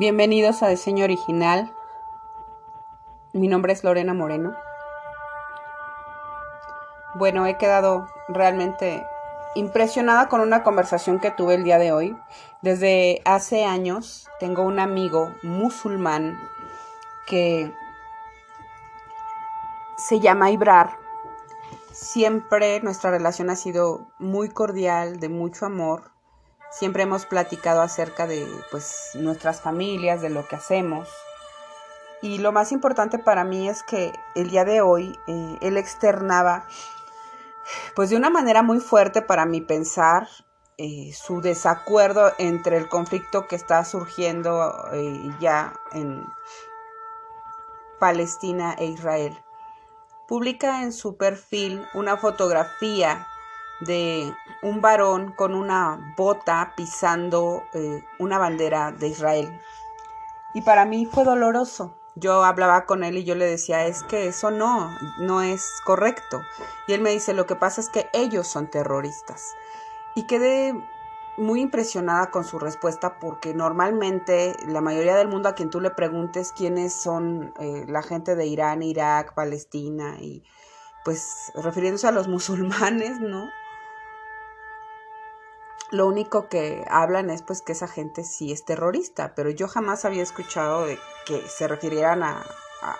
Bienvenidos a Diseño Original. Mi nombre es Lorena Moreno. Bueno, he quedado realmente impresionada con una conversación que tuve el día de hoy. Desde hace años tengo un amigo musulmán que se llama Ibrar. Siempre nuestra relación ha sido muy cordial, de mucho amor Siempre hemos platicado acerca de pues nuestras familias, de lo que hacemos. Y lo más importante para mí es que el día de hoy eh, él externaba pues de una manera muy fuerte para mi pensar eh, su desacuerdo entre el conflicto que está surgiendo eh, ya en Palestina e Israel. Publica en su perfil una fotografía de un varón con una bota pisando eh, una bandera de Israel. Y para mí fue doloroso. Yo hablaba con él y yo le decía, es que eso no, no es correcto. Y él me dice, lo que pasa es que ellos son terroristas. Y quedé muy impresionada con su respuesta porque normalmente la mayoría del mundo a quien tú le preguntes quiénes son eh, la gente de Irán, Irak, Palestina y pues refiriéndose a los musulmanes, ¿no? Lo único que hablan es pues que esa gente sí es terrorista, pero yo jamás había escuchado de que se refirieran a,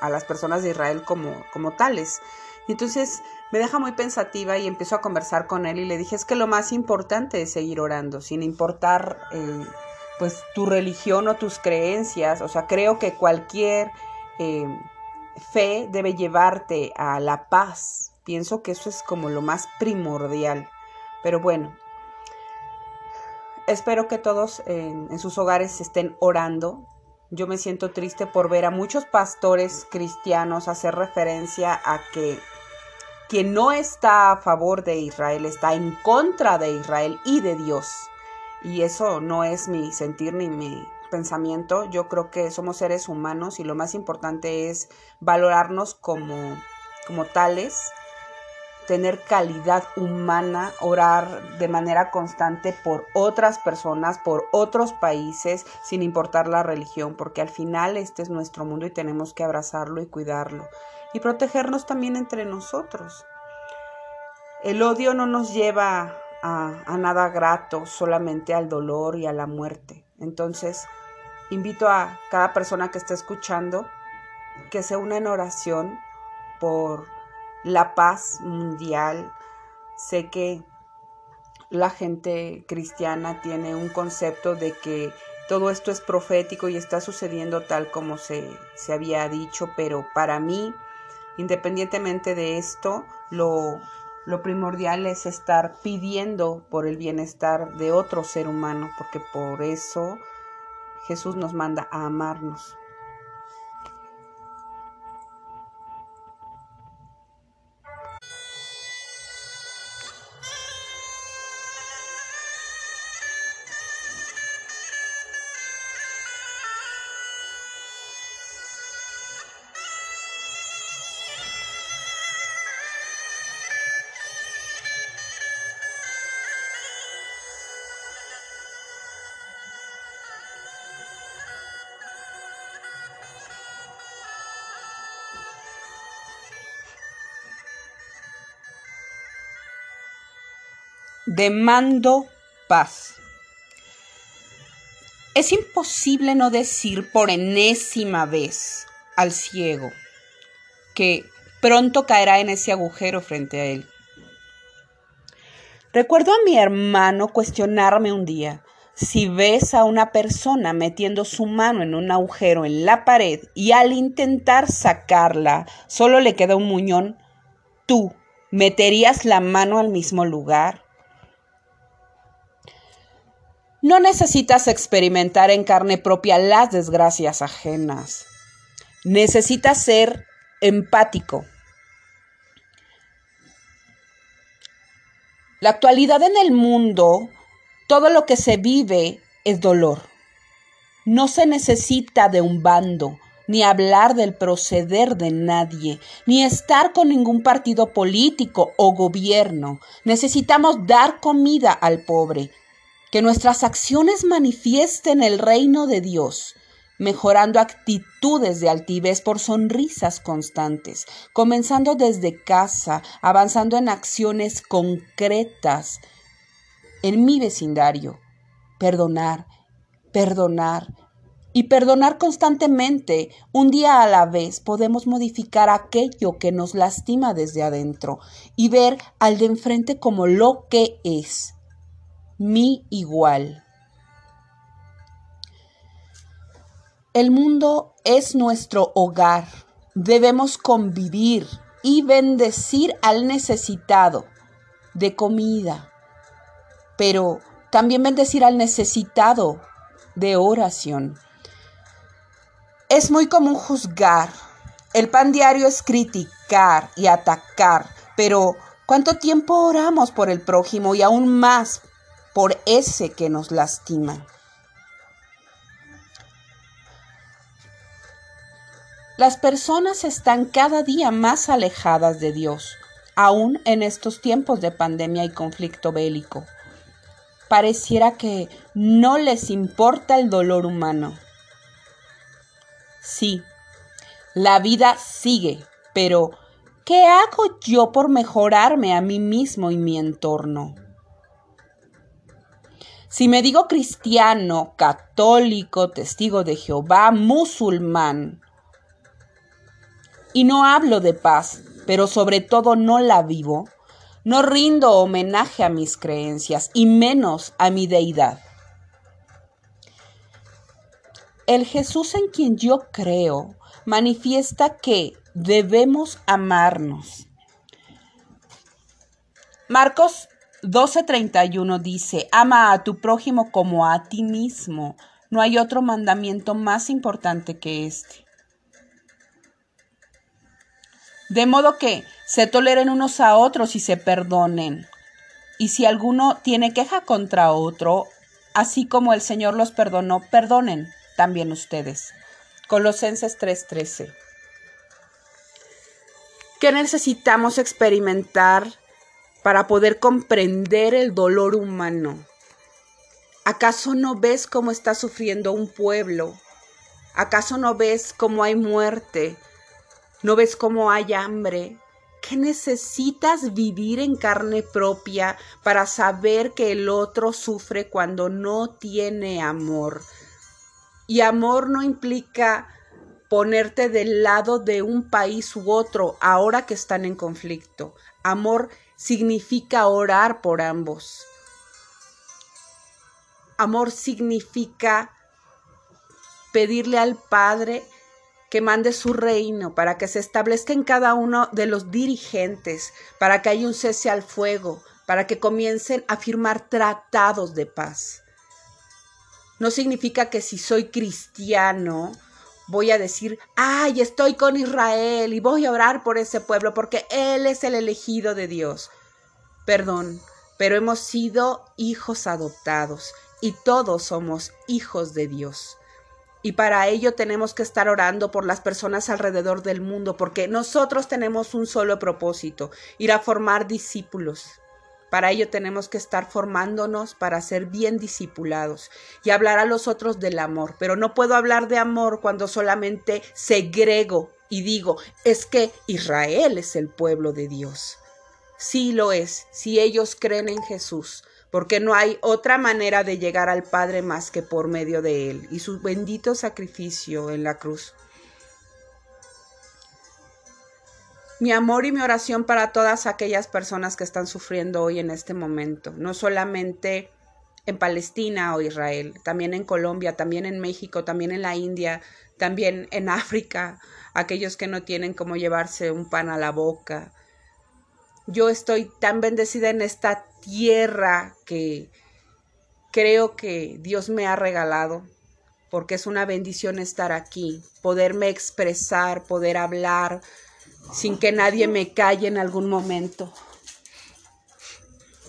a, las personas de Israel como, como tales. entonces me deja muy pensativa y empiezo a conversar con él y le dije es que lo más importante es seguir orando, sin importar eh, pues tu religión o tus creencias, o sea, creo que cualquier eh, fe debe llevarte a la paz. Pienso que eso es como lo más primordial. Pero bueno, espero que todos en, sus hogares estén orando. Yo me siento triste por ver a muchos pastores cristianos hacer referencia a que quien no está a favor de Israel está en contra de Israel y de Dios. Y eso no es mi sentir ni mi pensamiento. Yo creo que somos seres humanos y lo más importante es valorarnos como, como tales tener calidad humana, orar de manera constante por otras personas, por otros países, sin importar la religión, porque al final este es nuestro mundo y tenemos que abrazarlo y cuidarlo y protegernos también entre nosotros. El odio no nos lleva a, nada grato, solamente al dolor y a la muerte. Entonces, invito a cada persona que esté escuchando que se una en oración por la paz mundial. Sé que la gente cristiana tiene un concepto de que todo esto es profético y está sucediendo tal como se, se había dicho, pero para mí, independientemente de esto, lo, lo primordial es estar pidiendo por el bienestar de otro ser humano, porque por eso Jesús nos manda a amarnos. Demando paz. Es imposible no decir por enésima vez al ciego que pronto caerá en ese agujero frente a él. Recuerdo a mi hermano cuestionarme un día, si ves a una persona metiendo su mano en un agujero en la pared y al intentar sacarla solo le queda un muñón, ¿tú meterías la mano al mismo lugar? No necesitas experimentar en carne propia las desgracias ajenas. Necesitas ser empático. La actualidad en el mundo, todo lo que se vive es dolor. No se necesita de un bando, ni hablar del proceder de nadie, ni estar con ningún partido político o gobierno. Necesitamos dar comida al pobre, que nuestras acciones manifiesten el reino de Dios mejorando actitudes de altivez por sonrisas constantes, comenzando desde casa, avanzando en acciones concretas en mi vecindario. Perdonar, perdonar y perdonar constantemente, un día a la vez, podemos modificar aquello que nos lastima desde adentro y ver al de enfrente como lo que es, mi igual. El mundo es nuestro hogar. Debemos convivir y bendecir al necesitado de comida, pero también bendecir al necesitado de oración. Es muy común juzgar. El pan diario es criticar y atacar, pero ¿cuánto tiempo oramos por el prójimo y aún más por ese que nos lastima? Las personas están cada día más alejadas de Dios, aún en estos tiempos de pandemia y conflicto bélico. Pareciera que no les importa el dolor humano. Sí, la vida sigue, pero ¿qué hago yo por mejorarme a mí mismo y mi entorno? Si me digo cristiano, católico, testigo de Jehová, musulmán, y no hablo de paz, pero sobre todo no la vivo, no rindo homenaje a mis creencias y menos a mi deidad. El Jesús en quien yo creo manifiesta que debemos amarnos. Marcos 12:31 dice, ama a tu prójimo como a ti mismo. No hay otro mandamiento más importante que este. De modo que se toleren unos a otros y se perdonen. Y si alguno tiene queja contra otro, así como el Señor los perdonó, perdonen también ustedes. Colosenses 3:13. ¿Qué necesitamos experimentar para poder comprender el dolor humano? ¿Acaso no ves cómo está sufriendo un pueblo? ¿Acaso no ves cómo hay muerte? ¿No ves cómo hay hambre? ¿Qué necesitas vivir en carne propia para saber que el otro sufre cuando no tiene amor? Y amor no implica ponerte del lado de un país u otro ahora que están en conflicto. Amor significa orar por ambos. Amor significa pedirle al Padre que mande su reino, para que se establezca en cada uno de los dirigentes, para que haya un cese al fuego, para que comiencen a firmar tratados de paz. No significa que si soy cristiano voy a decir, ay, estoy con Israel y voy a orar por ese pueblo porque Él es el elegido de Dios. Perdón, pero hemos sido hijos adoptados y todos somos hijos de Dios. Y para ello tenemos que estar orando por las personas alrededor del mundo, porque nosotros tenemos un solo propósito, ir a formar discípulos. Para ello tenemos que estar formándonos para ser bien discipulados y hablar a los otros del amor. Pero no puedo hablar de amor cuando solamente segrego y digo, es que Israel es el pueblo de Dios. Sí lo es, si ellos creen en Jesús, porque no hay otra manera de llegar al Padre más que por medio de Él y su bendito sacrificio en la cruz. Mi amor y mi oración para todas aquellas personas que están sufriendo hoy en este momento, no solamente en Palestina o Israel, también en Colombia, también en México, también en la India, también en África, aquellos que no tienen cómo llevarse un pan a la boca, yo estoy tan bendecida en esta tierra que creo que Dios me ha regalado, porque es una bendición estar aquí, poderme expresar, poder hablar sin que nadie me calle en algún momento.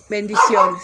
Bendiciones.